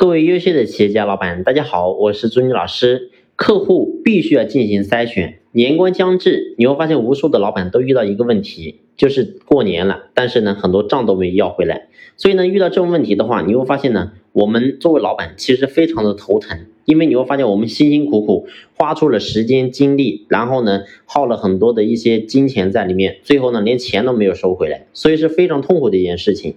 各位优秀的企业家老板，大家好，我是朱妮老师。客户必须要进行筛选，年关将至，你会发现无数的老板都遇到一个问题，就是过年了，但是呢，很多账都没要回来。所以呢，遇到这种问题的话，你会发现呢，我们作为老板其实非常的头疼，因为你会发现我们辛辛苦苦花出了时间精力，然后呢，耗了很多的一些金钱在里面，最后呢，连钱都没有收回来，所以是非常痛苦的一件事情。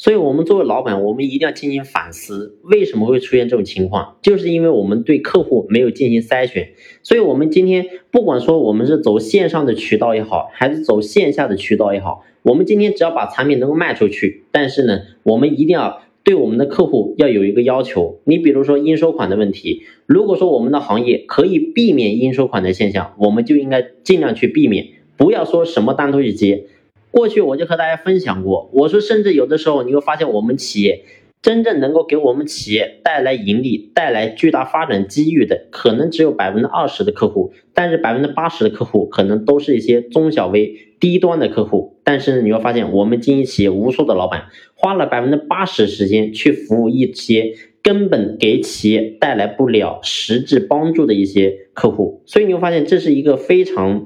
所以，我们作为老板，我们一定要进行反思，为什么会出现这种情况？就是因为我们对客户没有进行筛选。所以，我们今天不管说我们是走线上的渠道也好，还是走线下的渠道也好，我们今天只要把产品能够卖出去，但是呢，我们一定要对我们的客户要有一个要求。你比如说应收款的问题，如果说我们的行业可以避免应收款的现象，我们就应该尽量去避免，不要说什么单都去接。过去我就和大家分享过，我说甚至有的时候你会发现，我们企业真正能够给我们企业带来盈利、带来巨大发展机遇的，可能只有百分之二十的客户，但是百分之八十的客户可能都是一些中小微低端的客户。但是你会发现，我们经营企业无数的老板花了百分之八十时间去服务一些根本给企业带来不了实质帮助的一些客户，所以你会发现这是一个非常。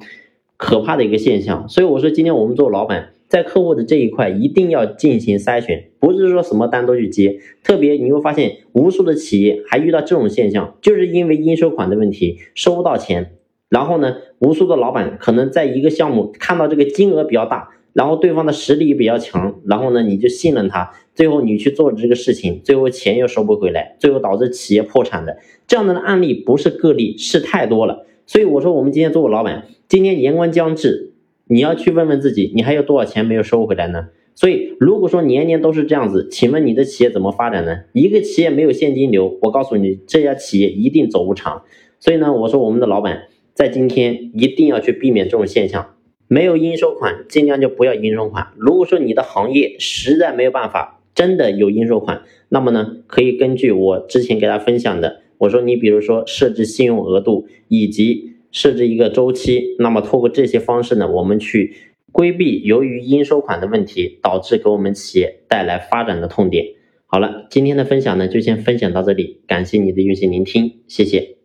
可怕的一个现象，所以我说今天我们做老板，在客户的这一块一定要进行筛选，不是说什么单都去接。特别你会发现，无数的企业还遇到这种现象，就是因为应收款的问题收不到钱。然后呢，无数的老板可能在一个项目看到这个金额比较大，然后对方的实力比较强，然后呢你就信任他，最后你去做这个事情，最后钱又收不回来，最后导致企业破产的这样的案例不是个例，是太多了。所以我说，我们今天作为老板，今天年关将至，你要去问问自己，你还有多少钱没有收回来呢？所以，如果说年年都是这样子，请问你的企业怎么发展呢？一个企业没有现金流，我告诉你，这家企业一定走不长。所以呢，我说我们的老板在今天一定要去避免这种现象，没有应收款，尽量就不要应收款。如果说你的行业实在没有办法，真的有应收款，那么呢，可以根据我之前给大家分享的。我说你比如说设置信用额度以及设置一个周期，那么通过这些方式呢，我们去规避由于应收款的问题导致给我们企业带来发展的痛点。好了，今天的分享呢就先分享到这里，感谢你的用心聆听，谢谢。